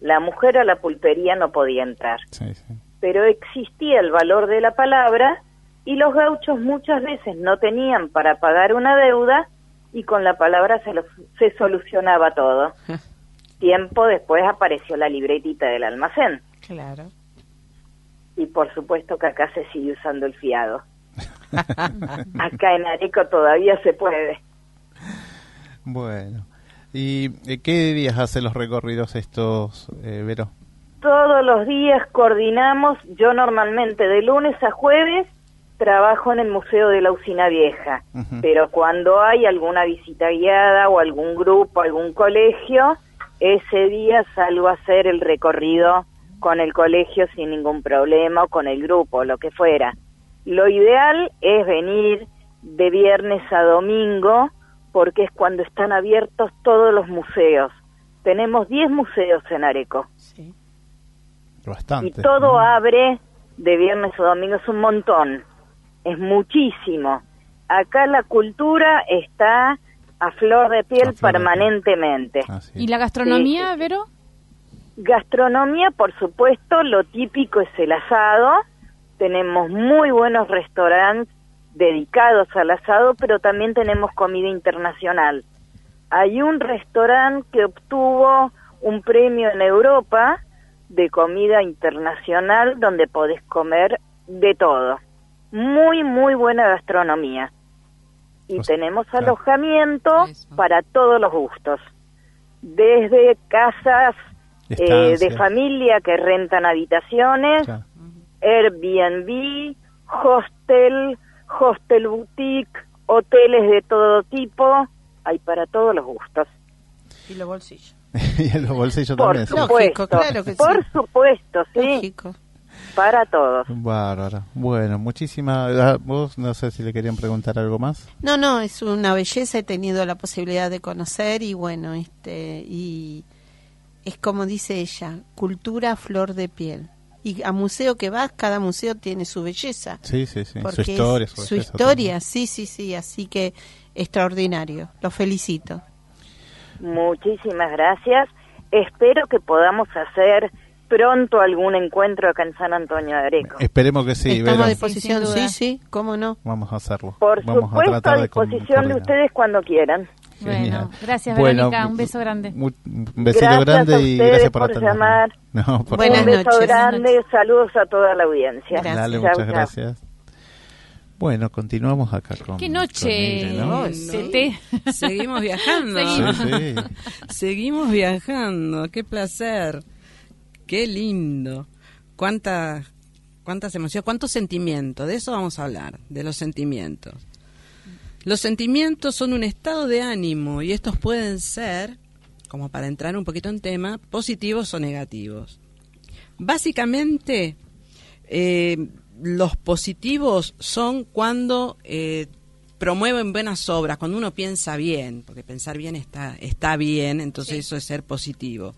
la mujer a la pulpería no podía entrar Sí, sí. pero existía el valor de la palabra y los gauchos muchas veces no tenían para pagar una deuda y con la palabra se, lo- se solucionaba todo. Tiempo después apareció la libretita del almacén Claro. y por supuesto que acá se sigue usando el fiado. Acá en Areco todavía se puede. Bueno. ¿Y qué días hacen los recorridos estos, eh, Vero? Todos los días coordinamos, yo normalmente de lunes a jueves trabajo en el Museo de la Usina Vieja, pero cuando hay alguna visita guiada o algún grupo, algún colegio, ese día salgo a hacer el recorrido con el colegio sin ningún problema o con el grupo, lo que fuera. Lo ideal es venir de viernes a domingo porque es cuando están abiertos todos los museos. Tenemos 10 museos en Areco Sí. Bastante. y todo abre de viernes a domingo, es un montón, es muchísimo. Acá la cultura está a flor de piel de permanentemente. Ah, sí. ¿Y la gastronomía, sí, Vero? Gastronomía, por supuesto, lo típico es el asado. Tenemos muy buenos restaurantes dedicados al asado, pero también tenemos comida internacional. Hay un restaurante que obtuvo un premio en Europa de comida internacional donde podés comer de todo. Muy, muy buena gastronomía. Y O sea, tenemos alojamiento para todos los gustos. Desde casas eh, de familia que rentan habitaciones, Claro. Airbnb, hostel, hostel boutique, hoteles de todo tipo, hay para todos los gustos. Y los bolsillos. y en los bolsillos Por también. sí. supuesto, Lógico, claro que sí. por supuesto, sí, Lógico. para todos. Bárbara. Bueno, muchísimas. ah, Vos no sé si le querían preguntar algo más. No, no, es una belleza, he tenido la posibilidad de conocer y bueno, este, y es como dice ella, cultura flor de piel. Y a museo que vas, cada museo tiene su belleza. Sí, sí, sí. Su historia. su belleza historia, sí, sí, sí, así que extraordinario. Lo felicito. Muchísimas gracias. Espero que podamos hacer pronto algún encuentro acá en San Antonio de Areco. Esperemos que sí, Estamos Vero. a disposición, sí, sí, cómo no. Vamos a hacerlo. Por Vamos supuesto, a, disposición de ustedes cuando quieran. Genial. Bueno, gracias, Bueno, Verónica. Un beso grande. Un besito Gracias grande a y gracias por, por llamar. No, por Buenas Un beso noches. grande, saludos a toda la audiencia. Gracias. Dale, muchas chau. gracias. Bueno, continuamos acá con. Qué con noche. Ire, ¿no? Oh, Seguimos viajando. Seguimos. Sí, sí. Seguimos viajando, qué placer, qué lindo, cuántas, cuántas emociones, cuántos sentimientos, de eso vamos a hablar, de los sentimientos. Los sentimientos son un estado de ánimo y estos pueden ser, como para entrar un poquito en tema, positivos o negativos. Básicamente, eh, los positivos son cuando eh, promueven buenas obras, cuando uno piensa bien, porque pensar bien está, está bien, entonces eso es ser positivo.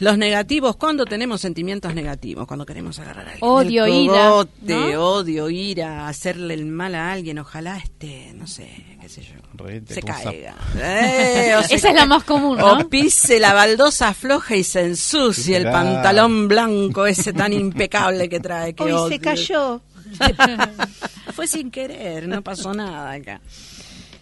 Los negativos, cuando tenemos sentimientos negativos, cuando queremos agarrar a alguien Odio, ira, cogote, ¿no? odio, ira, hacerle el mal a alguien, ojalá este, no sé, qué sé yo, Reírte se caiga. Eh, o se Esa es la más común, ¿no? O pise la baldosa floja y se ensucie el pantalón blanco ese tan impecable que trae. Que Hoy se cayó. Fue sin querer, no pasó nada acá.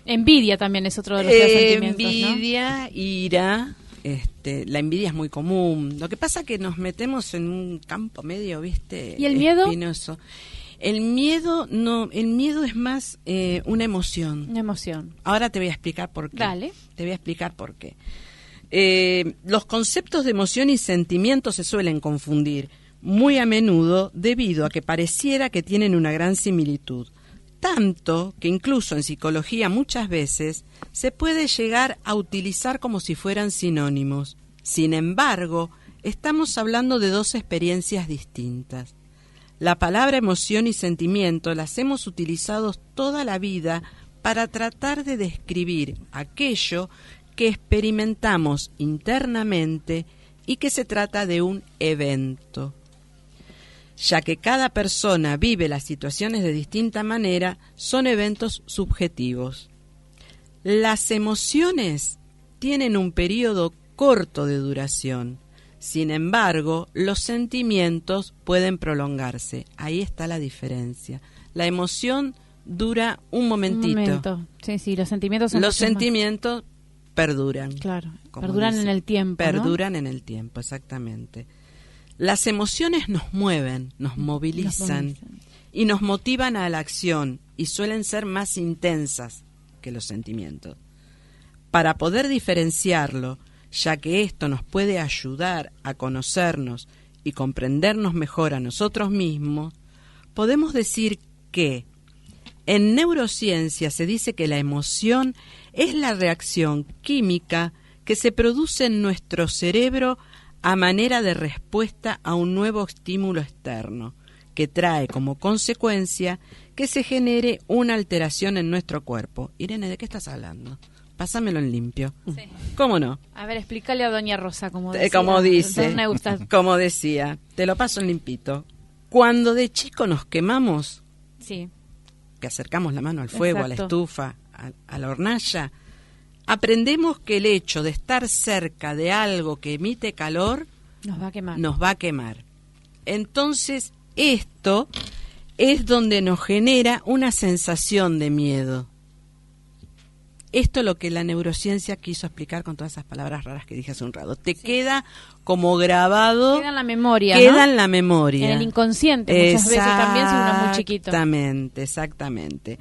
Envidia también es otro de los peores sentimientos, ¿no? envidia, ira. Este, la envidia es muy común. Lo que pasa que nos metemos en un campo medio, ¿viste? ¿Y el miedo? Espinoso. El miedo no, el miedo es más eh, una emoción. Una emoción. Ahora te voy a explicar por qué. Dale. Te voy a explicar por qué. Eh, los conceptos de emoción y sentimiento se suelen confundir muy a menudo debido a que pareciera que tienen una gran similitud. Tanto que incluso en psicología muchas veces se puede llegar a utilizar como si fueran sinónimos. Sin embargo, estamos hablando de dos experiencias distintas. La palabra emoción y sentimiento las hemos utilizado toda la vida para tratar de describir aquello que experimentamos internamente y que se trata de un evento. Ya que cada persona vive las situaciones de distinta manera, son eventos subjetivos. Las emociones tienen un periodo corto de duración. Sin embargo, los sentimientos pueden prolongarse. Ahí está la diferencia. La emoción dura un Un momentito. momento. Sí, sí, los sentimientos son Los más- sentimientos perduran. Claro, perduran en el tiempo, ¿no? Perduran en el tiempo, exactamente. Las emociones nos mueven, nos movilizan movilizan. y nos motivan a la acción y suelen ser más intensas que los sentimientos. Para poder diferenciarlo, ya que esto nos puede ayudar a conocernos y comprendernos mejor a nosotros mismos, podemos decir que en neurociencia se dice que la emoción es la reacción química que se produce en nuestro cerebro a manera de respuesta a un nuevo estímulo externo, que trae como consecuencia que se genere una alteración en nuestro cuerpo. Irene, ¿de qué estás hablando? Pásamelo en limpio. Sí. ¿Cómo no? A ver, explícale a Doña Rosa cómo Eh, decía. como dice, Me gusta. como decía, te lo paso en limpito. Cuando de chico nos quemamos, Sí. que acercamos la mano al fuego, a la estufa, a, a la hornalla, aprendemos que el hecho de estar cerca de algo que emite calor Nos va a quemar. nos va a quemar. Entonces, esto es donde nos genera una sensación de miedo. Esto es lo que la neurociencia quiso explicar con todas esas palabras raras que dije hace un rato. Te queda como grabado, Queda en la memoria, queda ¿no? en la memoria. En el inconsciente muchas veces también si uno es muy chiquito. Exactamente, exactamente.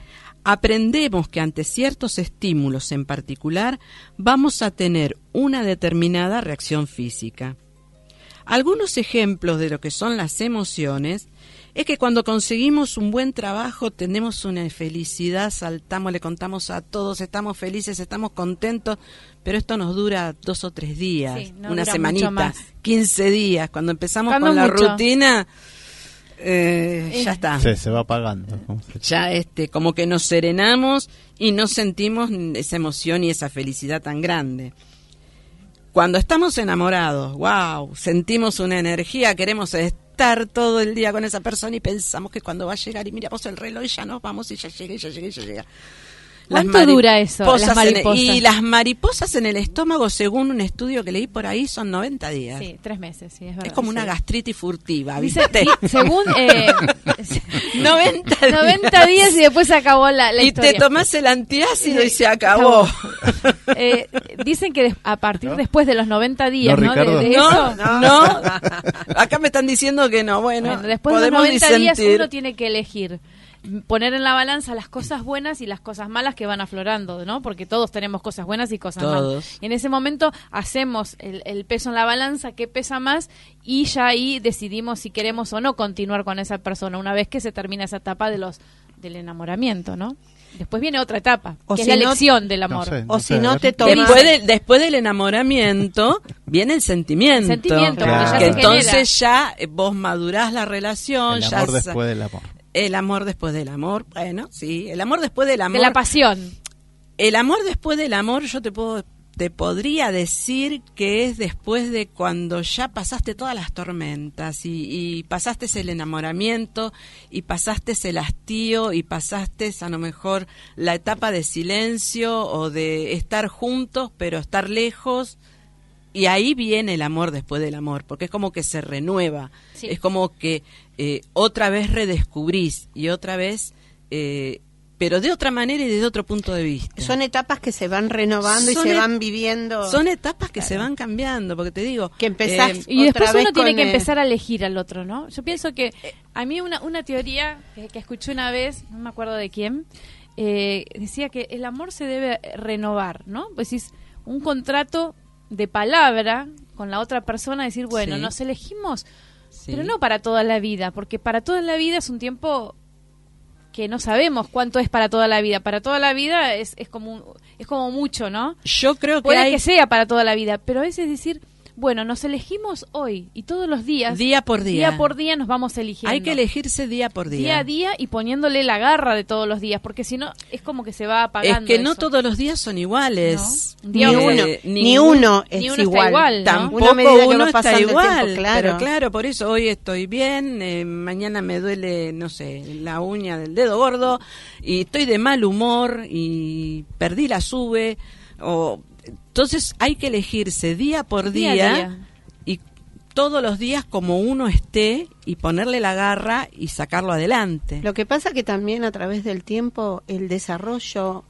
Aprendemos que ante ciertos estímulos en particular vamos a tener una determinada reacción física. Algunos ejemplos de lo que son las emociones es que cuando conseguimos un buen trabajo tenemos una felicidad, saltamos, le contamos a todos, estamos felices, estamos contentos, pero esto nos dura dos o tres días, Sí, no una semanita, mucho más. 15 días. Cuando empezamos Cuando con la rutina, eh, Eh. ya está. Sí, se va apagando. ¿Cómo se- Ya este, como que nos serenamos y no sentimos esa emoción y esa felicidad tan grande. Cuando estamos enamorados, wow, sentimos una energía, queremos estar todo el día con esa persona y pensamos que cuando va a llegar y miramos el reloj y ya nos vamos y ya llega y ya llega y ya llega. ¿Cuánto dura eso, las en- mariposas? y las mariposas en el estómago, según un estudio que leí por ahí, son 90 días. Sí, tres meses, sí, es verdad. es como una gastritis furtiva, Dice- ¿viste? di- según eh, 90 días. 90 días y después se acabó la, la y historia. te tomás el antiácido y se acabó. Eh, dicen que a partir después de los 90 días, No, ¿no? De- Ricardo. de No, eso, no, Acá me están diciendo que no. Bueno, Bueno, después de los podemos 90 días uno tiene que elegir poner en la balanza las cosas buenas y las cosas malas que van aflorando, ¿no? Porque todos tenemos cosas buenas y cosas malas. Y en ese momento hacemos el, el peso en la balanza, qué pesa más, y ya ahí decidimos si queremos o no continuar con esa persona una vez que se termina esa etapa de los del enamoramiento, ¿no? Después viene otra etapa, O que si es la no- elección del amor. No sé, O si sé, no te tomas- Después, de- después del enamoramiento viene el sentimiento. El sentimiento, porque ya que se entonces ya vos madurás la relación. El amor después del amor. El amor después del amor. Bueno, sí, el amor después del amor. De la pasión. el amor después del amor, yo te puedo te podría decir que es después de cuando ya pasaste todas las tormentas y, y pasaste el enamoramiento y pasaste el hastío y pasaste a lo mejor la etapa de silencio o de estar juntos pero estar lejos y ahí viene el amor después del amor, porque es como que se renueva, es como que eh, otra vez redescubrís y otra vez eh, pero de otra manera y desde otro punto de vista. Son etapas que se van renovando y se van viviendo. Son etapas que se van cambiando, porque te digo... Que empezás eh, Y después otra vez uno tiene que empezar a elegir al otro, ¿no? Yo pienso que a mí una, una teoría que, que escuché una vez, no me acuerdo de quién, eh, decía que el amor se debe renovar, ¿no? Pues es un contrato de palabra con la otra persona, decir, bueno, Sí. nos elegimos, sí. pero no para toda la vida, porque para toda la vida es un tiempo que no sabemos cuánto es para toda la vida. Para toda la vida es, es como es como mucho, ¿no? Yo creo que Puede hay que sea para toda la vida, pero a veces decir, bueno, nos elegimos hoy y todos los días, día por día. día por día nos vamos eligiendo. Hay que elegirse día por día. día a día y poniéndole la garra de todos los días, porque si no es como que se va Es apagando. que no todos los días son iguales. No. Ni Ni uno, Eh, ni ningún- uno es ni uno está igual. igual, ¿no? Tampoco uno va está igual, tiempo, claro. pero claro, por eso hoy estoy bien, eh, mañana me duele, no sé, la uña del dedo gordo y estoy de mal humor y perdí la sube o entonces hay que elegirse día por Día día, a día. y todos los días como uno esté y ponerle la garra y sacarlo adelante. Lo que pasa que también a través del tiempo el desarrollo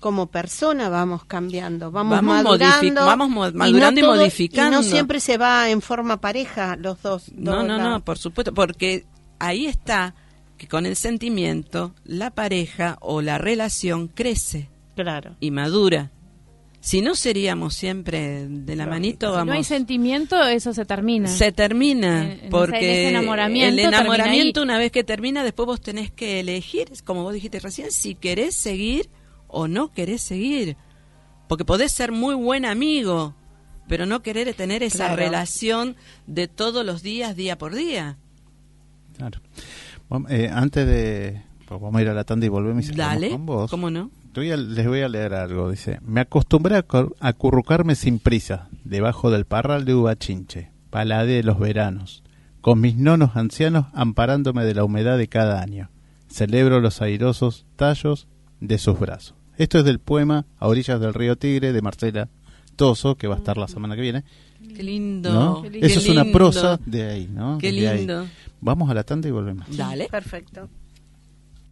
como persona vamos cambiando, vamos, Vamos madurando, vamos mo- y no madurando y modificando. Y no siempre se va en forma pareja los dos. No, dos no, no, lados. por supuesto, porque ahí está que con el sentimiento la pareja o la relación crece Claro. y madura. Si no seríamos siempre de la manito, Si vamos. no hay sentimiento, eso se termina. se termina En- porque en ese enamoramiento el enamoramiento una vez que termina después vos tenés que elegir como vos dijiste recién si querés seguir o no querés seguir porque podés ser muy buen amigo pero no querer tener esa Claro. relación de todos los días día por día Claro. Eh, antes de. pues vamos a ir a la tanda y volvemos y dale con vos. cómo no voy a- les voy a leer algo. Dice: Me acostumbré a acurrucarme sin prisa, debajo del parral de uva chinche, palade de los veranos, con mis nonos ancianos amparándome de la humedad de cada año. Celebro los airosos tallos de sus brazos. Esto es del poema A orillas del río Tigre de Marcela Toso, que va a estar la semana que viene. qué lindo ¿no? Qué Eso es una lindo. prosa de ahí, ¿no? qué lindo Vamos a la tanda y volvemos. dale Perfecto.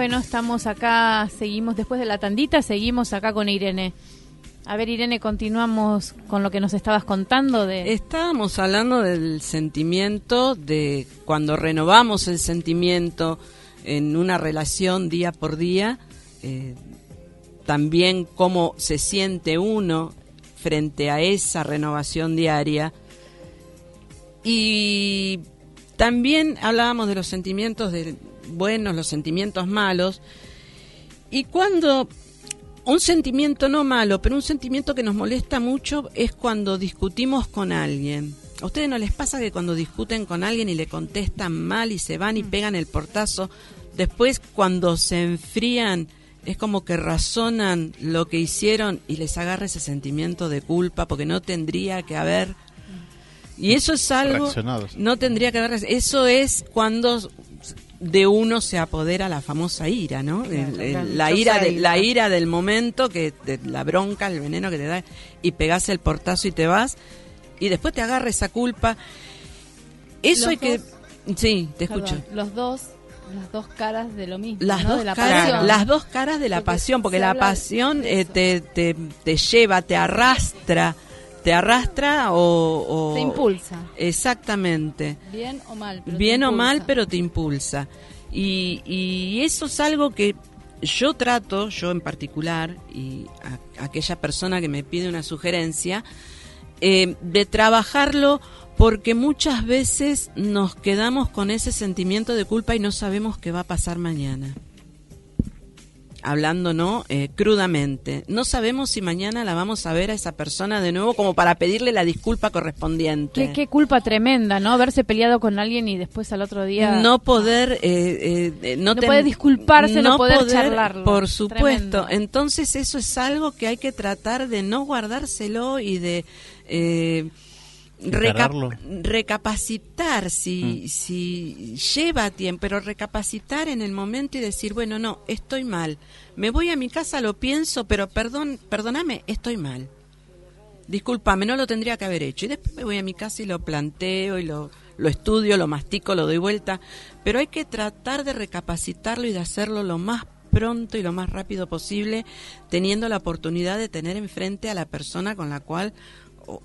Bueno, estamos acá, seguimos después de la tandita, seguimos acá con Irene. A ver, Irene, continuamos con lo que nos estabas contando de... Estábamos hablando del sentimiento, de cuando renovamos el sentimiento en una relación día por día, eh, también cómo se siente uno frente a esa renovación diaria. Y también hablábamos de los sentimientos de buenos, los sentimientos malos. Y cuando un sentimiento no malo, pero un sentimiento que nos molesta mucho es cuando discutimos con alguien. ¿A ustedes no les pasa que cuando discuten con alguien y le contestan mal y se van y pegan el portazo, después cuando se enfrían es como que razonan lo que hicieron y les agarra ese sentimiento de culpa porque no tendría que haber... Y eso es algo... No tendría que haber... Eso es cuando de uno se apodera la famosa ira, ¿no? El- el- la ira, de, la ira del momento, que te- la bronca, el veneno que te da, y pegás el portazo y te vas, y después te agarra esa culpa. Eso Los hay que... Sí, te Perdón, escucho. los dos, las dos caras de lo mismo, Las, ¿no? dos de la caras, pasión. las dos caras de la Porque pasión, porque la pasión de eh, te, te, te lleva, te arrastra, te arrastra o... o- Te impulsa, Exactamente. bien o mal. pero te Bien o mal, pero te impulsa. Y, y eso es algo que yo trato, yo en particular, y a- aquella persona que me pide una sugerencia, eh, de trabajarlo porque muchas veces nos quedamos con ese sentimiento de culpa y no sabemos qué va a pasar mañana. Hablando, ¿no? Eh, crudamente. No sabemos si mañana la vamos a ver a esa persona de nuevo como para pedirle la disculpa correspondiente. Qué, qué culpa tremenda, ¿no? Haberse peleado con alguien y después al otro día... no poder eh, eh, no, No ten- poder disculparse, no poder charlarlo. por supuesto Tremendo. entonces eso es algo que hay que tratar de no guardárselo y de eh, reca- recapacitar si Mm. si lleva tiempo pero recapacitar en el momento y decir bueno no estoy mal me voy a mi casa lo pienso pero perdón perdóname estoy mal discúlpame, no lo tendría que haber hecho. Y después me voy a mi casa y lo planteo y lo, lo estudio, lo mastico, lo doy vuelta. Pero hay que tratar de recapacitarlo y de hacerlo lo más pronto y lo más rápido posible, teniendo la oportunidad de tener enfrente a la persona con la cual,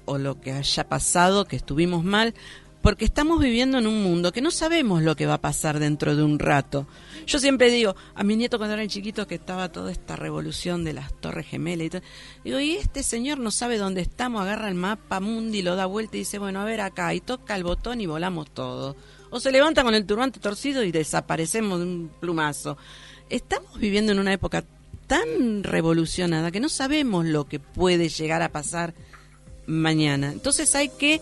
o, lo que haya pasado, que estuvimos mal, porque estamos viviendo en un mundo que no sabemos lo que va a pasar dentro de un rato. Yo siempre digo, a mi nieto cuando eran chiquitos que estaba toda esta revolución de las torres gemelas y todo, digo, y este señor no sabe dónde estamos, agarra el mapa mundi, lo da vuelta y dice, bueno, a ver acá, y toca el botón y volamos todo. O se levanta con el turbante torcido y desaparecemos de un plumazo. Estamos viviendo en una época tan revolucionada que no sabemos lo que puede llegar a pasar mañana. Entonces hay que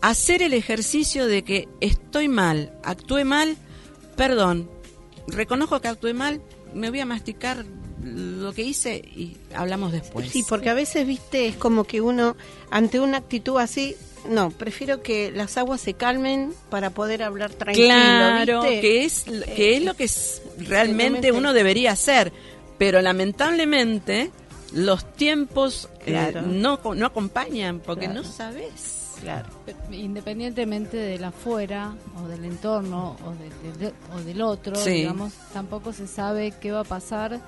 hacer el ejercicio de que estoy mal, actué mal, perdón, reconozco que actué mal, me voy a masticar lo que hice y hablamos después. Sí, porque a veces, viste, es como que uno, ante una actitud así, no, prefiero que las aguas se calmen para poder hablar tranquilo, claro, ¿viste? que es que es lo que es- realmente realmente- uno debería hacer, pero lamentablemente los tiempos eh, no co- no acompañan porque Claro. no sabes. Claro. Independientemente del afuera o del entorno o, de- de- de- o del otro, Sí. digamos, tampoco se sabe qué va a pasar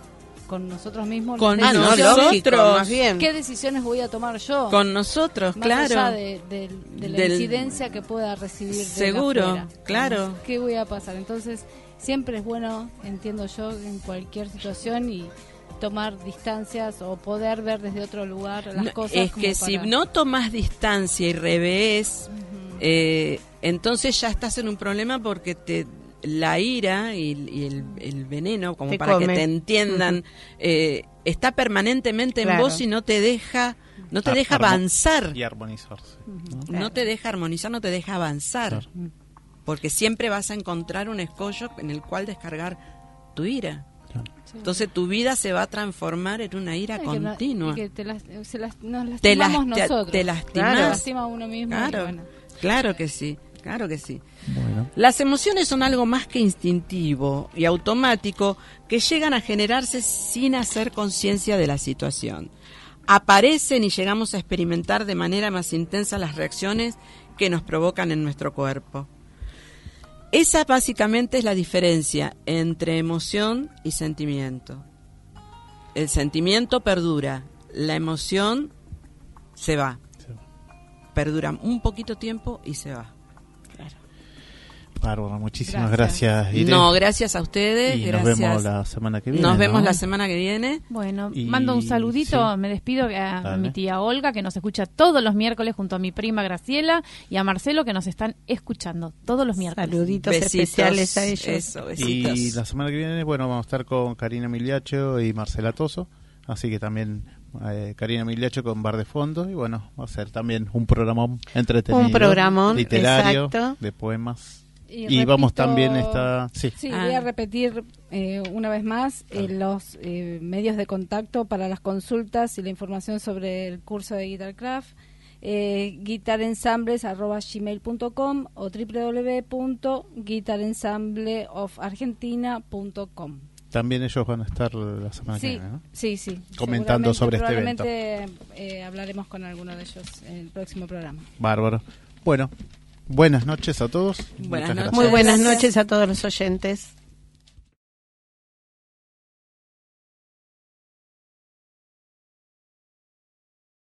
con nosotros mismos. Con Ah, no, nosotros. más bien. ¿Qué decisiones voy a tomar yo? Con nosotros, Más claro. allá de, de- de la Del- incidencia que pueda recibir de Seguro, afuera. claro. ¿Qué voy a pasar? Entonces, siempre es bueno, entiendo yo, en cualquier situación y tomar distancias o poder ver desde otro lugar las No, cosas. es como que si no tomas distancia y revés, eh, entonces ya estás en un problema porque te la ira y, y el, el veneno, como Te para que te entiendan, eh, está permanentemente en vos y no te deja, no te Ar- deja avanzar, Y armonizarse. ¿no? no te deja armonizar, no te deja avanzar, porque siempre vas a encontrar un escollo en el cual descargar tu ira. Entonces tu vida se va a transformar en una ira Ay, continua. que te las- se las- nos Te lastimamos las- te- nosotros. te lastimás. Claro. lastima a uno mismo. Claro, bueno. claro que sí, claro que sí. Bueno. Las emociones son algo más que instintivo y automático que llegan a generarse sin hacer conciencia de la situación. Aparecen y llegamos a experimentar de manera más intensa las reacciones que nos provocan en nuestro cuerpo. Esa básicamente es la diferencia entre emoción y sentimiento. El sentimiento perdura, la emoción se va. Se va. Perdura un poquito tiempo y se va. Bárbara, muchísimas Gracias. gracias. Irene. No, gracias a ustedes. y gracias. nos vemos la semana que viene. Nos vemos ¿no? la semana que viene. Bueno, Y- mando un saludito, sí. me despido a, Dale. mi tía Olga, que nos escucha todos los miércoles junto a mi prima Graciela y a Marcelo, que nos están escuchando todos los miércoles. Saluditos Besitos. especiales a ellos. Eso, besitos. Y la semana que viene, bueno, vamos a estar con Karina Miliacho y Marcela Toso. Así que también eh, Karina Miliacho con Bar de Fondo. Y bueno, va a ser también un programón entretenido. Un programón, literario, exacto. de poemas. Y Y, vamos también esta... Sí, Sí, Ah. voy a repetir eh, una vez más eh, los eh, medios de contacto para las consultas y la información sobre el curso de GuitarCraft. eh, guitarensembles.gmail.com o www.guitarensembleofargentina.com. También ellos van a estar la semana que Sí, viene, ¿no? sí, sí. Comentando sobre este Seguramente, eh, hablaremos con alguno de ellos en el próximo programa. Bárbaro. Bueno, buenas noches a todos. Buenas Muchas noches. gracias. Muy buenas noches a todos los oyentes.